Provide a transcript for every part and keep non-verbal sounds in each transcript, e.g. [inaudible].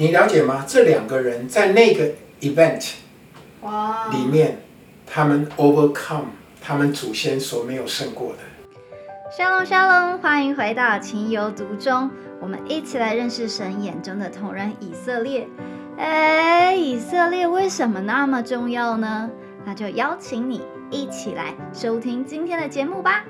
你了解吗？这两个人在那个 event，里面，他们 overcome 他们祖先所没有胜过的。沙龙沙龙，欢迎回到情有独钟，我们一起来认识神眼中的同人以色列。哎，以色列为什么那么重要呢？那就邀请你一起来收听今天的节目吧。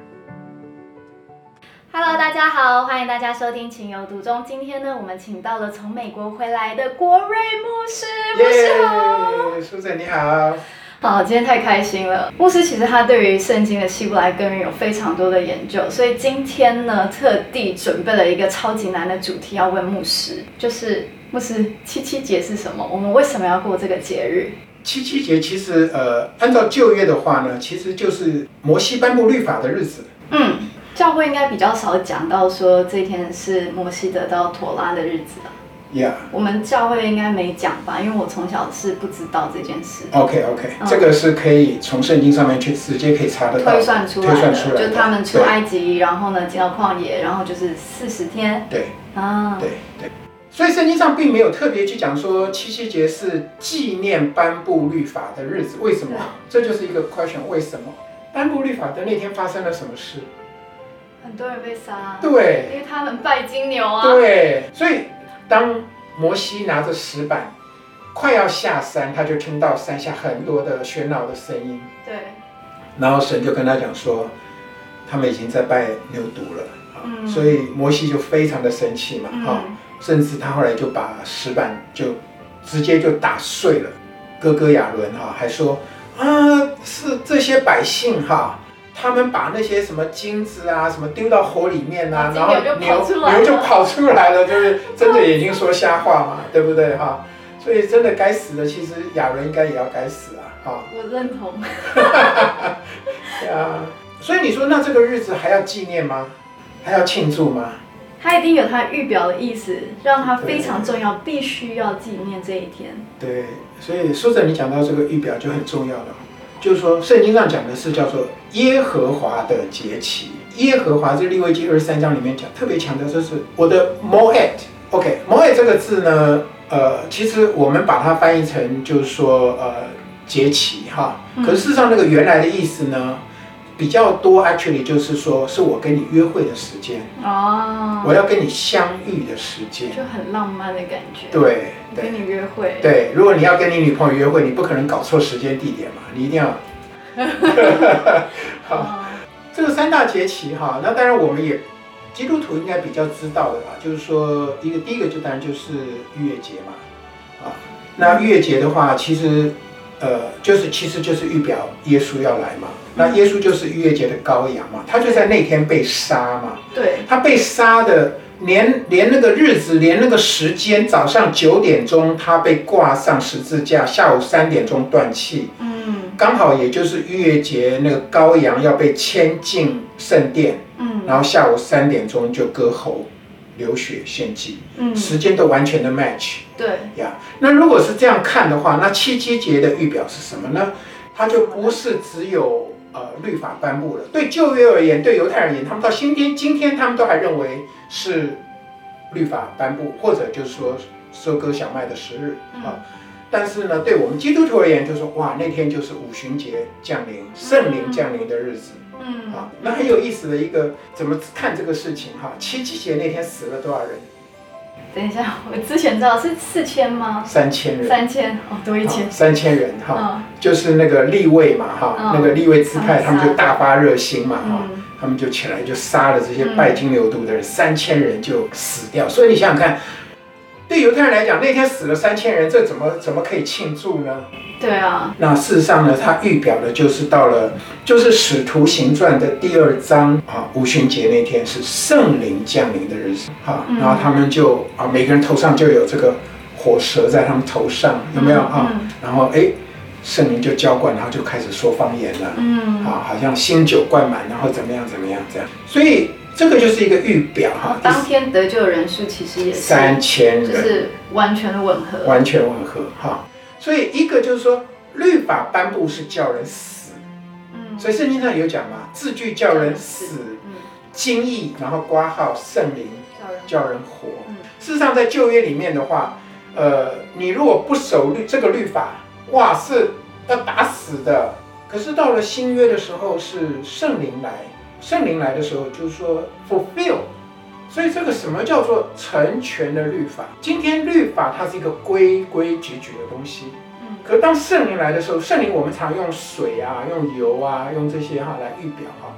Hello，大家好，欢迎大家收听情有独钟。今天呢，我们请到了从美国回来的国瑞牧师，牧师好。耶，苏仔你好。好，今天太开心了。牧师其实他对于圣经的希伯来根源有非常多的研究，所以今天呢，特地准备了一个超级难的主题要问牧师，就是牧师七七节是什么？我们为什么要过这个节日？七七节其实呃，按照旧约的话呢，其实就是摩西颁布律法的日子。嗯，教会应该比较少讲到说这一天是摩西得到妥拉的日子啊。Yeah。我们教会应该没讲吧？因为我从小是不知道这件事。OK OK，、嗯这个是可以从圣经上面去直接可以查得到，推算出来推算的，出来的就他们出埃及，然后呢进到旷野，然后就是四十天对啊。对对，所以圣经上并没有特别去讲说七夕节是纪念颁布律法的日子，为什么？这就是一个 question，为什么？颁布律法的那天发生了什么事？很多人被杀，对因为他们拜金牛啊。对，所以当摩西拿着石板快要下山，他就听到山下很多的喧闹的声音，对，然后神就跟他讲说，他们已经在拜牛犊了。啊嗯所以摩西就非常的生气嘛，哈、嗯，甚至他后来就把石板就直接就打碎了。哥哥亚伦哈还说啊，是这些百姓哈，他们把那些什么金子啊什么丢到火里面啊，啊然后牛就牛跑出来了就跑出来了，[laughs] 就是睁着眼睛说瞎话嘛，对不对哈？所以真的该死的，其实亚伦应该也要该死啊，哈。我认同。[laughs] 啊，所以你说那这个日子还要纪念吗？还要庆祝吗？他一定有他预表的意思，让他非常重要，必须要纪念这一天。对，所以说着你讲到这个预表就很重要了，就是说圣经上讲的是叫做耶和华的节期，耶和华这利未记二十三章里面讲，特别强调这是我的 m o e t OK，m o e t 这个字呢，呃，其实我们把它翻译成就是说呃节期哈，可是事实上那个原来的意思呢，比较多 actually 就是说是我跟你约会的时间，哦，我要跟你相遇的时间。就很浪漫的感觉。，对对跟你约会。对，如果你要跟你女朋友约会，你不可能搞错时间地点嘛，你一定要。[laughs] 好，哦，这个三大节期哈，那当然我们也基督徒应该比较知道的啦，就是说一个第一个就当然就是逾越节嘛，啊，那逾越节的话，其实呃就是其实就是预表耶稣要来嘛，那耶稣就是逾越节的羔羊嘛，他就在那天被杀嘛，对，他被杀的连连那个日子，连那个时间，早上九点钟他被挂上十字架，下午三点钟断气，嗯。刚好也就是逾越节那个羔羊要被牵进圣殿，嗯然后下午三点钟就割喉流血献祭，嗯，时间都完全的 match 对，呀。那如果是这样看的话，那七七节的预表是什么呢？它就不是只有呃律法颁布了，对旧约而言，对犹太人而言，他们到今天今天他们都还认为是律法颁布，或者就是说收割小麦的时日嗯啊。但是呢，对我们基督徒而言，就是说哇，那天就是五旬节降临，圣灵降临的日子嗯，啊。那很有意思的一个怎么看这个事情哈？七七节那天死了多少人？等一下，我之前知道是四千吗？三千人。三千哦，多一好千。三千人哈，嗯就是那个立位嘛哈，嗯那个立位支派，他他们们就大发热心嘛哈，嗯他们就起来就杀了这些拜金牛犊的人，三千人就死掉。所以你想想看，对犹太人来讲，那天死了三千人，这怎么怎么可以庆祝呢？对啊，那事实上呢，它预表的就是到了，就是《使徒行传》的第二章啊，五旬节那天是圣灵降临的日子哈，嗯然后他们就啊，每个人头上就有这个火蛇在他们头上，有没有啊？嗯然后哎，圣灵就浇灌，然后就开始说方言了，嗯，啊，好像新酒灌满，然后怎么样怎么样这样，所以这个就是一个预表哈，当天得救的人数其实也是，三千人。就是完全的吻合。完全吻合哈。所以一个就是说，律法颁布是叫人死，嗯，所以圣经上有讲嘛，字句叫人死，嗯，经义然后挂号圣灵叫人叫人活。嗯事实上，在旧约里面的话，呃，你如果不守律这个律法，哇，是要打死的。可是到了新约的时候，是圣灵来，圣灵来的时候就是说 fulfill。所以这个什么叫做成全的律法？今天律法它是一个规规矩矩的东西。嗯可当圣灵来的时候，圣灵我们常用水啊、用油啊、用这些哈来预表哈，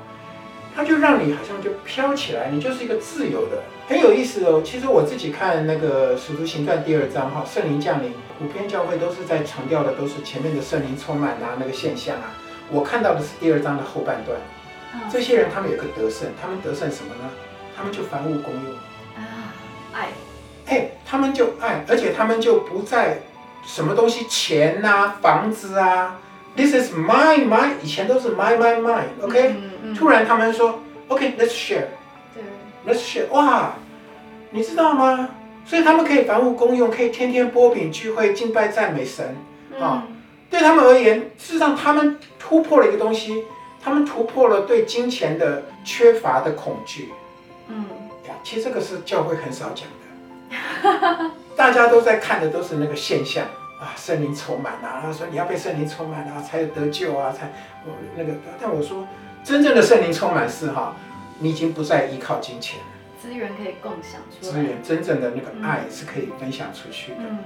它就让你好像就飘起来，你就是一个自由的，很有意思哦。其实我自己看那个《使徒行传》第二章哈，圣灵降临，普遍教会都是在强调的都是前面的圣灵充满啊那个现象啊，我看到的是第二章的后半段。嗯这些人他们有个得胜，他们得胜什么呢？他们就凡物公用。啊，爱，哎，他们就爱，而且他们就不在什么东西钱呐、房子啊，This is my my，以前都是 my my my，OK，、嗯嗯，突然他们说 OK，let's、share，对，let's，share，哇，你知道吗？所以他们可以凡物公用，可以天天波饼聚会、敬拜赞美神。啊嗯对他们而言，事实上他们突破了一个东西，他们突破了对金钱的缺乏的恐惧。嗯呀，其实这个是教会很少讲的，[laughs] 大家都在看的都是那个现象啊，圣灵充满啊，他说你要被圣灵充满啊，才有得救啊，才我那个。但我说，真正的圣灵充满是哈，你已经不再依靠金钱了，资源可以共享出来资来，源真正的那个爱是可以分享出去的。嗯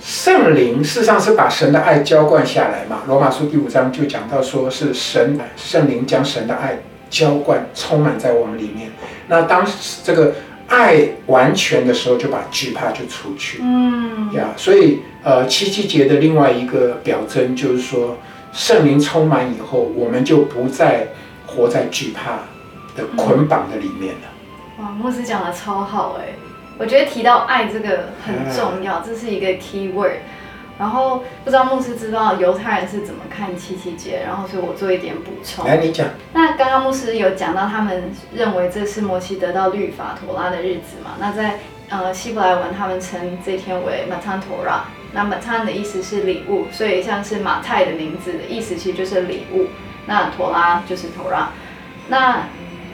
圣灵事实上是把神的爱浇灌下来嘛，罗马书第五章就讲到说是神圣灵将神的爱浇灌充满在我们里面。那当这个爱完全的时候，就把惧怕就除去嗯呀。所以呃，七七节的另外一个表征就是说，圣灵充满以后，我们就不再活在惧怕的捆绑的里面了。哇，牧师讲的超好哎，我觉得提到爱这个很重要，这是一个 key word。然后不知道牧师知道犹太人是怎么看七七节，然后所以我做一点补充。来，你讲。那刚刚牧师有讲到，他们认为这是摩西得到律法妥拉的日子嘛？那在呃希伯来文，他们称这天为 Matan Torah。那 Matan 的意思是礼物，所以像是马太的名字的意思其实就是礼物。那妥拉就是 Torah。那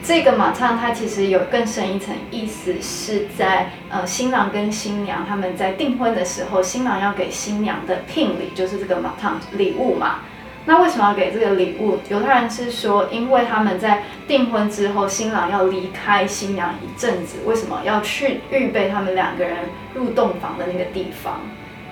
这个马唱它其实有更深一层意思，是在呃新郎跟新娘他们在订婚的时候，新郎要给新娘的聘礼就是这个马唱礼物嘛。那为什么要给这个礼物？犹太人是说，因为他们在订婚之后，新郎要离开新娘一阵子，为什么要去预备他们两个人入洞房的那个地方，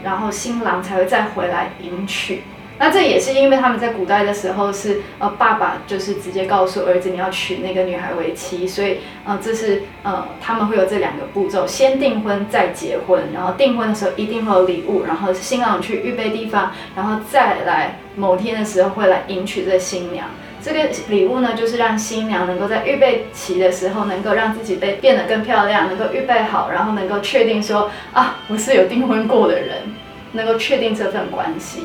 然后新郎才会再回来迎娶。那这也是因为他们在古代的时候是呃爸爸就是直接告诉儿子你要娶那个女孩为妻，所以呃这是呃他们会有这两个步骤，先订婚再结婚，然后订婚的时候一定会有礼物，然后新郎去预备地方，然后再来某天的时候会来迎娶这新娘。这个礼物呢，就是让新娘能够在预备期的时候，能够让自己被变得更漂亮，能够预备好，然后能够确定说啊，我是有订婚过的人，能够确定这份关系。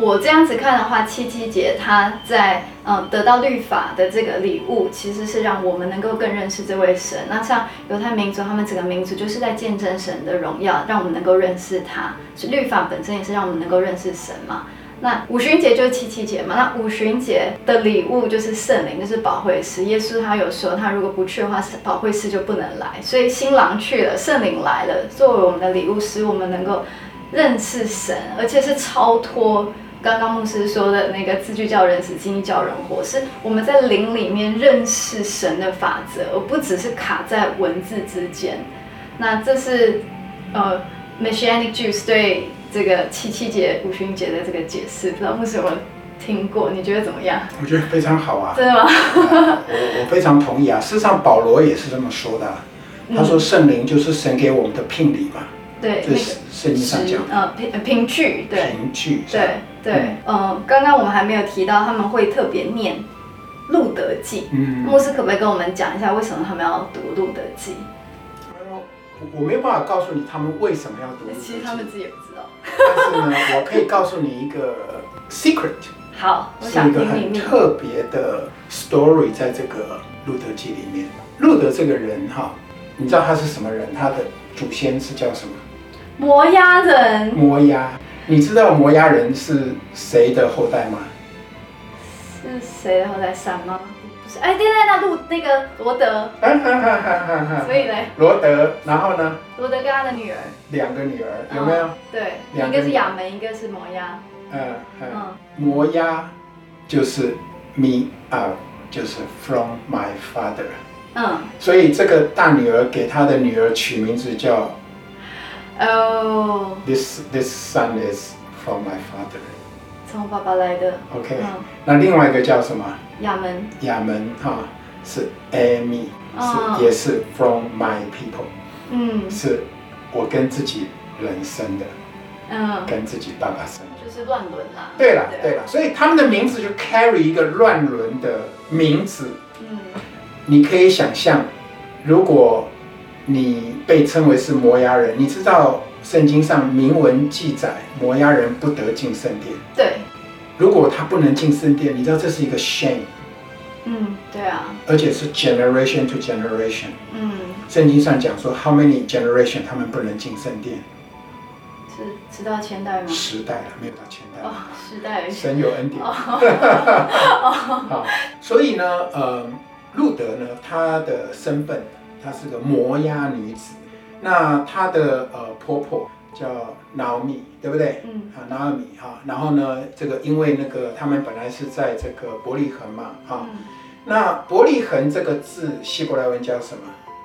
我这样子看的话，七七节他在嗯得到律法的这个礼物，其实是让我们能够更认识这位神。那像犹太民族，他们整个民族就是在见证神的荣耀，让我们能够认识他。是律法本身也是让我们能够认识神嘛。那五旬节就是七七节嘛，那五旬节的礼物就是圣灵，就是保惠师。耶稣他有说，他如果不去的话，保惠师就不能来。所以新郎去了，圣灵来了，作为我们的礼物，使我们能够认识神，而且是超脱刚刚牧师说的那个字句叫人死，经历叫人活，是我们在灵里面认识神的法则，而不只是卡在文字之间。那这是呃 Messianic Jews 对这个七七节、五旬节的这个解释，不知道牧师有没有听过？你觉得怎么样？我觉得非常好啊。真的吗？[laughs] 我我非常同意啊。事实上，保罗也是这么说的啊、他说圣灵就是神给我们的聘礼嘛，对，那个这是圣经上讲的呃凭凭据，对。凭据。对对，嗯，刚刚我们还没有提到，他们会特别念《路德记》。嗯，牧师可不可以跟我们讲一下，为什么他们要读《路德记我我没有办法告诉你他们为什么要读路》？其实他们自己也不知道。但是呢，我可以告诉你一个 secret，好，我是想一个很听秘密。特别的 story，在这个路德记里面。路德这个人哈，你知道他是什么人？他的祖先是叫什么？摩押人摩押。你知道摩押人是谁的后代吗？是谁的后代？闪吗？不是，哎，对对，那路那个罗德，哈哈哈哈哈哈所以呢，罗德，然后呢？罗德跟他的女儿两个女儿，有没有？嗯对，一个是亚门，一个是摩押。嗯嗯，嗯摩押就是 me out，就是 from my father。嗯，所以这个大女儿给她的女儿取名字叫哦，this this son is from my father。从爸爸来的。OK，、嗯，那另外一个叫什么？亚门。亚门哈是 Amy，、哦是也是 from my people，嗯是我跟自己人生的，嗯，跟自己爸爸生的。就是乱伦啦。对了啊对了，所以他们的名字就 carry 一个乱伦的名字。嗯你可以想象，如果你被称为是摩押人，你知道圣经上明文记载摩押人不得进圣殿。对，如果他不能进圣殿，你知道这是一个 shame，嗯对啊，而且是 generation to generation。嗯圣经上讲说，how many generation 他们不能进圣殿？是直到千代吗？十代了，没有到千代。哦，时代。神有恩典。[laughs] 好，所以呢，呃，路德呢，他的身份，她是个摩押女子。那她的呃婆婆叫 Naomi，对不对？嗯啊，Naomi 哈，然后呢，这个因为那个他们本来是在这个伯利恒嘛，哈，嗯，那伯利恒这个字希伯来文叫什么？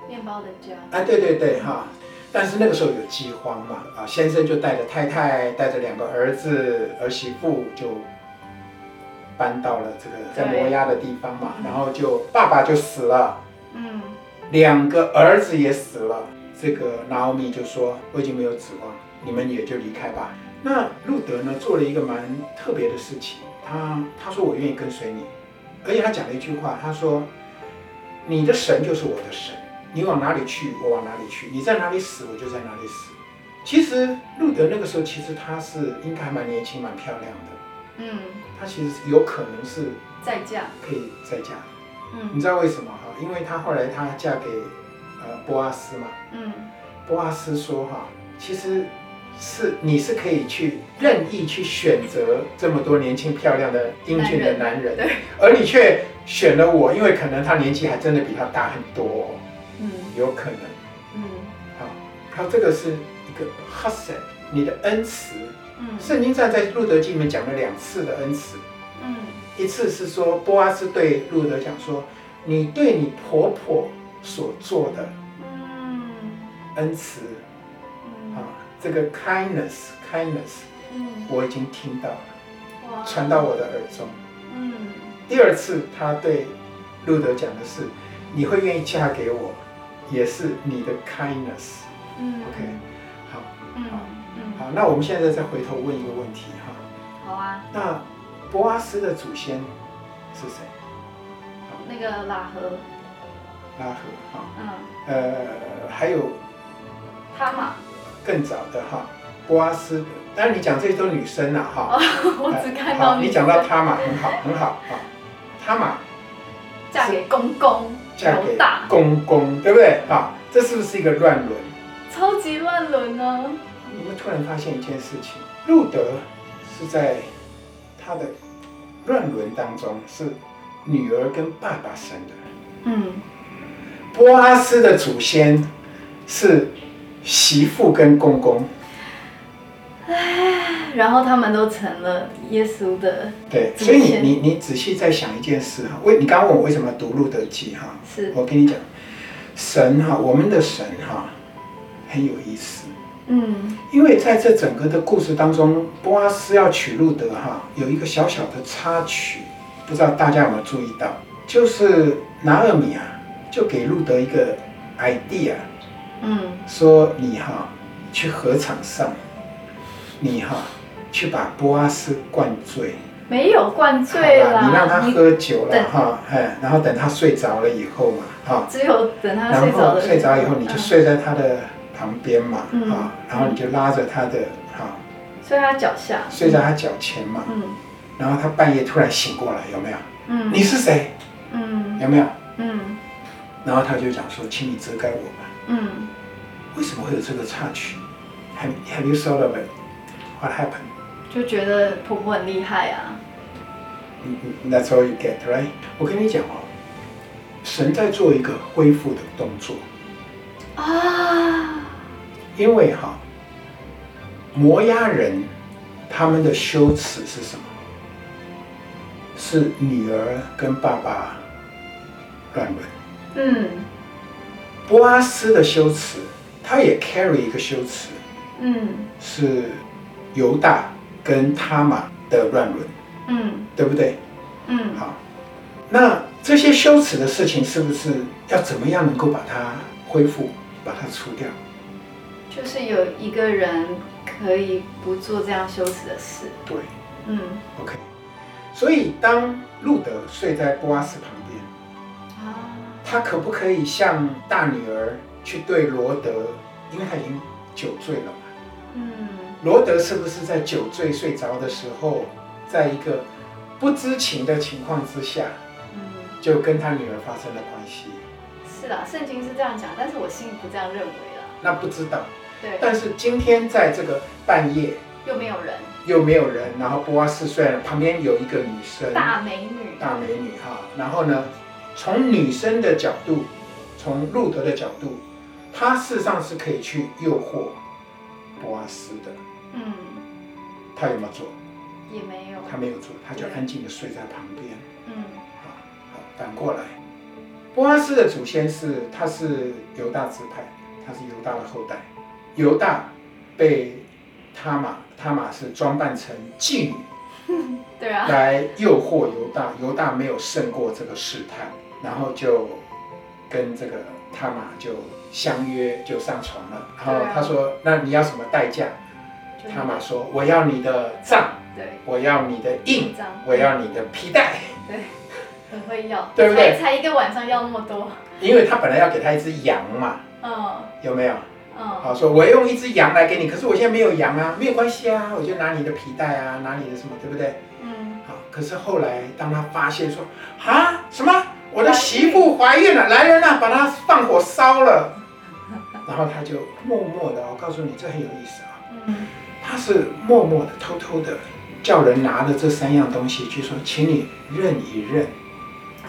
面包的家。啊，对对对，哈。但是那个时候有饥荒嘛，啊，先生就带着太太，带着两个儿子、儿媳妇就搬到了这个在对摩押的地方嘛，嗯然后就爸爸就死了，嗯两个儿子也死了。这个拿欧米就说：“我已经没有指望，你们也就离开吧。”那路德呢，做了一个蛮特别的事情，他他说：“我愿意跟随你。”而且他讲了一句话，他说：“你的神就是我的神，你往哪里去，我往哪里去；你在哪里死，我就在哪里死。”其实路德那个时候，其实他是应该还蛮年轻、蛮漂亮的，嗯，他其实有可能是再嫁。可以再嫁。嗯你知道为什么哈？因为她后来她嫁给呃波阿斯嘛，嗯。波阿斯说哈，其实是你是可以去任意去选择这么多年轻漂亮的英俊的男人，对，而你却选了我，因为可能他年纪还真的比他大很多、哦，嗯。有可能。嗯。好，还有这个是一个 h u s s e 你的恩慈。嗯。圣经上在路德记里面讲了两次的恩慈，嗯。一次是说波阿斯对路德讲说，你对你婆婆所做的嗯。恩慈嗯。啊，这个 kindness kindness 嗯，我已经听到了，传到我的耳中。嗯。第二次他对路德讲的是，你会愿意嫁给我，也是你的 kindness。嗯。OK，好，嗯嗯，好，那我们现在再回头问一个问题哈，好啊，那博阿斯的祖先是谁？那个拉合，拉合哈，嗯，呃，还有他嘛，更早的哈，波阿斯，当然你讲这些都女生啦哈。我只看好，到你讲到他嘛，很好，很好哈。他嘛嫁给公公，嫁给公公，对不对啊？这是不是一个乱伦？超级乱伦呢。你们突然发现一件事情，路德是在他的乱伦当中是女儿跟爸爸生的，嗯。波阿斯的祖先是媳妇跟公公。然后他们都成了耶稣的，对，所以你你你仔细再想一件事哈，为你刚刚问我为什么要读路德记哈，是，我跟你讲，神哈，我们的神哈很有意思，嗯。因为在这整个的故事当中，波阿斯要娶路德哈，有一个小小的插曲，不知道大家有没有注意到，就是拿尔米啊，就给路德一个 idea，嗯。说你哈去河场上，你哈去把波阿斯灌醉。没有灌醉你让他喝酒了哈，哎，然后等他睡着了以后嘛，哈，只有等他睡着的后睡着以后你就嗯睡在他的旁边嘛，嗯，然后你就拉着他的哈，睡他脚下，睡在他脚前嘛，嗯然后他半夜突然醒过来，有没有？嗯你是谁？嗯有没有？嗯然后他就讲说，请你遮盖我吧。嗯为什么会有这个插曲？Have Have you thought of it? What happened? 就觉得婆婆很厉害啊，嗯嗯 That's all you get, right? 我跟你讲哦，神在做一个恢复的动作。啊，因为哈，摩押人他们的羞耻是什么？是女儿跟爸爸乱伦。嗯波阿斯的羞耻，他也 carry 一个羞耻，嗯是犹大跟他玛的乱伦，嗯对不对？嗯，好，那这些羞耻的事情，是不是要怎么样能够把它恢复，把它除掉？就是有一个人可以不做这样羞耻的事。对嗯，OK。所以当路德睡在波阿斯旁边，啊，他可不可以向大女儿去对罗德？因为他已经酒醉了嘛。嗯罗德是不是在酒醉睡着的时候，在一个不知情的情况之下，嗯，就跟他女儿发生了关系？是啦，圣经是这样讲，但是我心里不这样认为啦。那不知道。对，但是今天在这个半夜又没有人，又没有人，然后波阿斯虽然旁边有一个女生，大美女。大美女哈，然后呢，从女生的角度，从路德的角度，他事实上是可以去诱惑波阿斯的，嗯，他有没有做？也没有。他没有做，他就安静的睡在旁边。嗯好，好，反过来，波阿斯的祖先是他是犹大支派，他是犹大的后代。犹大被他玛，他玛是装扮成妓女 [laughs] 对啊。来诱惑犹大，犹大没有胜过这个试探，然后就跟这个他玛就相约就上床了。然后他说：“那你要什么代价？”就是他玛说：“我要你的杖，对，我要你的印，这样我要你的皮带。”对，很会要，[laughs] 对不对才才一个晚上要那么多。因为他本来要给他一只羊嘛，嗯有没有？嗯。好，说我用一只羊来给你，可是我现在没有羊啊，没有关系啊，我就拿你的皮带啊，拿你的什么，对不对？嗯，好，可是后来当他发现说，啊，什么，我的媳妇怀孕。了，来人啊，把她放火烧了，然后他就默默的，我告诉你，这很有意思啊，嗯。他是默默的、偷偷的叫人拿了这三样东西，就说，请你认一认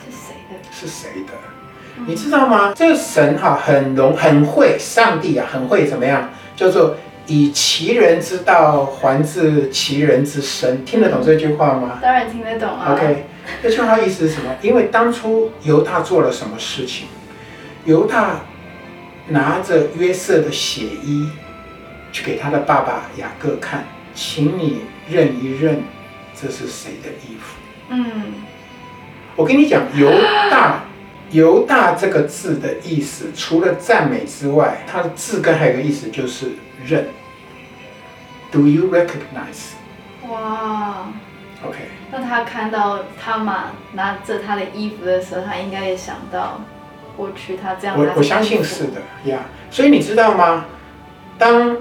是谁的？是谁的。嗯你知道吗？这个神哈很容很会，上帝啊很会怎么样？叫做以其人之道还治其人之身，听得懂这句话吗当然听得懂啊。？OK，这句话意思是什么？因为当初犹大做了什么事情？犹大拿着约瑟的血衣去给他的爸爸雅各看，请你认一认，这是谁的衣服？嗯我跟你讲，犹大，犹大这个字的意思，除了赞美之外，它的字根还有一个意思就是认。Do you recognize? 哇，OK，那他看到他妈拿着他的衣服的时候，他应该也想到过去他这样我我相信是的呀。所以你知道吗？当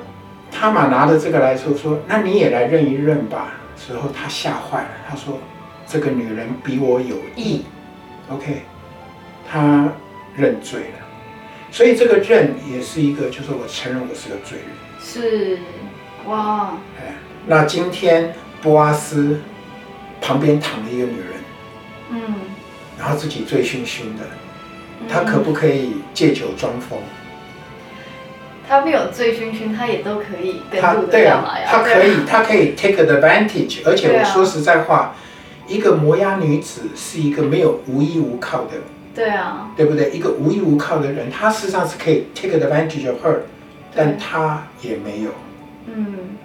他玛拿着这个来说说，那你也来认一认吧。时候他吓坏了，他说这个女人比我有意。OK，他认罪了。所以这个认也是一个，就是我承认我是个罪人。是哇，哎，那今天波阿斯旁边躺了一个女人，嗯，然后自己醉醺醺的，他可不可以借酒装疯？他没有醉醺醺，他也都可以跟他路的对啊干嘛呀？，他可以，他可以 take advantage，而且我说实在话，一个摩押女子是一个没有无依无靠的，对啊，对不对？一个无依无靠的人，他事实上是可以 take advantage of her，但他也没有。嗯，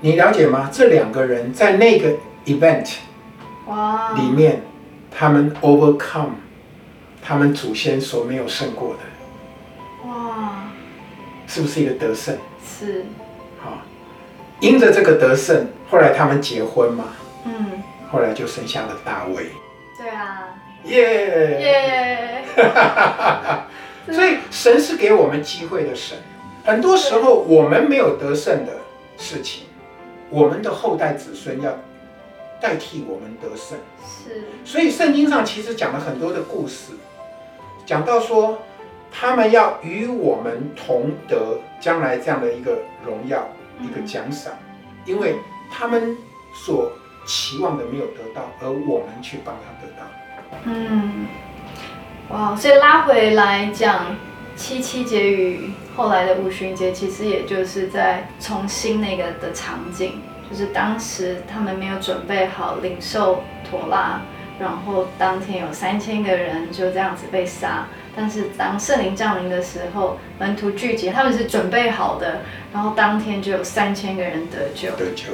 你了解吗？这两个人在那个 event 哇，里面，他们 overcome 他们祖先所没有胜过的，哇，是不是一个得胜？是，好，因着这个得胜，后来他们结婚嘛，嗯，后来就生下了大卫，对啊，耶！耶，[laughs] 所以神是给我们机会的神。很多时候我们没有得胜的事情，我们的后代子孙要代替我们得胜。是，所以圣经上其实讲了很多的故事，讲到说他们要与我们同得将来这样的一个荣耀、一个奖赏，因为他们所期望的没有得到，而我们去帮他得到。嗯，哇，所以拉回来讲七七节与后来的五旬节其实也就是在重新那个的场景，就是当时他们没有准备好领受妥拉，然后当天有三千个人就这样子被杀。但是当圣灵降临的时候，门徒聚集，他们是准备好的，然后当天就有三千个人得救。得救，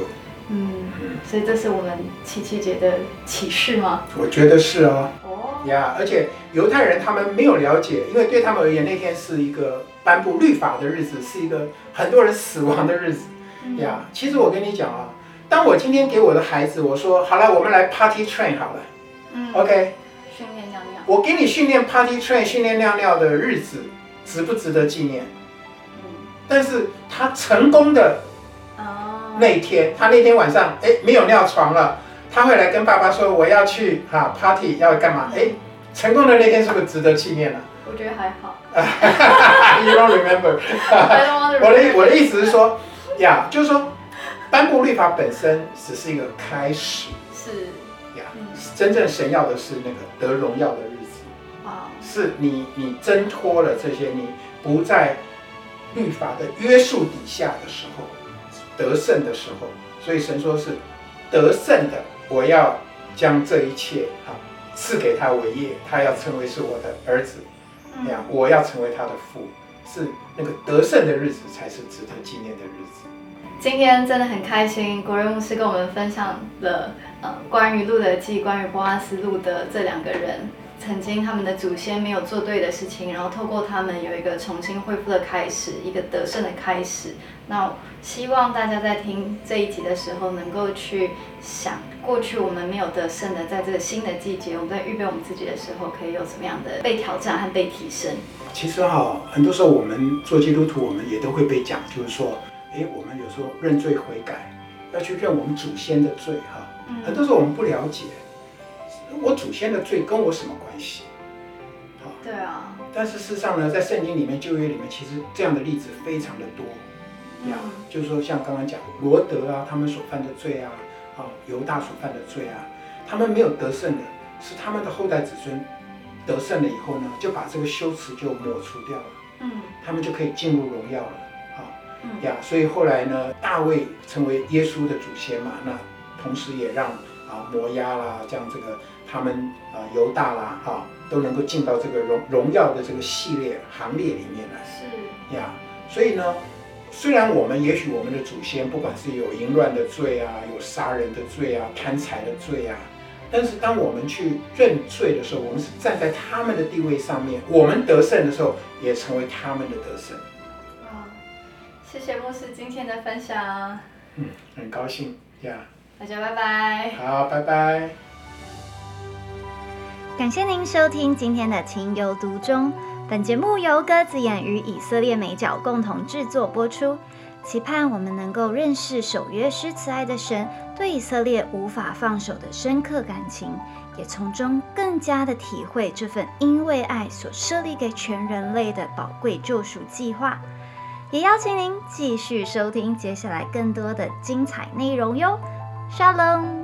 嗯，所以这是我们七七节的启示吗？我觉得是哦。哦，呀，而且犹太人他们没有了解，因为对他们而言，那天是一个颁布律法的日子，是一个很多人死亡的日子。呀，其实我跟你讲啊，当我今天给我的孩子我说，好了，我们来 party train 好了，嗯，OK，训练尿尿。我给你训练 party train 训练尿尿的日子，值不值得纪念？嗯，但是他成功的哦，那天，他那天晚上，哎，没有尿床了，他会来跟爸爸说，我要去哈 party 要干嘛？哎，成功的那天是不是值得纪念了我觉得还好。[laughs] You don't to 我的我的意思是说，呀，就是说，颁布律法本身只是一个开始。是。呀嗯，真正神要的是那个得荣耀的日子，啊，是你你挣脱了这些，你不在律法的约束底下的时候，得胜的时候，所以神说是得胜的，我要将这一切啊赐给他为业，他要成为是我的儿子，那样，我要成为他的父，是那个得胜的日子才是值得纪念的日子。今天真的很开心，国瑞牧师跟我们分享了呃关于路德记、关于波阿斯路的这两个人，曾经他们的祖先没有做对的事情，然后透过他们有一个重新恢复的开始，一个得胜的开始。那希望大家在听这一集的时候，能够去想过去我们没有得胜的，在这个新的季节，我们在预备我们自己的时候，可以有什么样的被挑战和被提升。其实哈、很多时候我们做基督徒，我们也都会被讲，就是说，诶，我们有时候认罪悔改，要去认我们祖先的罪哈、很多时候我们不了解，我祖先的罪跟我什么关系？对啊，但是事实上呢，在圣经里面、旧约里面，其实这样的例子非常的多呀。就是说，像刚刚讲罗德啊，他们所犯的罪啊，啊，犹大所犯的罪啊，他们没有得胜的，是他们的后代子孙得胜了以后呢，就把这个羞耻就抹除掉了，嗯他们就可以进入荣耀了啊嗯呀。所以后来呢，大卫成为耶稣的祖先嘛，那同时也让啊摩押啦，这样这个他们啊犹大啦哈、都能够进到这个荣荣耀的这个系列行列里面来。是呀，所以呢，虽然我们也许我们的祖先不管是有淫乱的罪啊，有杀人的罪啊，贪财的罪啊，但是当我们去认罪的时候，我们是站在他们的地位上面，我们得胜的时候，也成为他们的得胜。啊，谢谢牧师今天的分享，嗯，很高兴呀。大家拜拜。好，拜拜。感谢您收听今天的《情有独钟》。本节目由鸽子眼与以色列美角共同制作播出，期盼我们能够认识守约施慈爱的神对以色列无法放手的深刻感情，也从中更加的体会这份因为爱所设立给全人类的宝贵救赎计划。也邀请您继续收听接下来更多的精彩内容哟。沙楞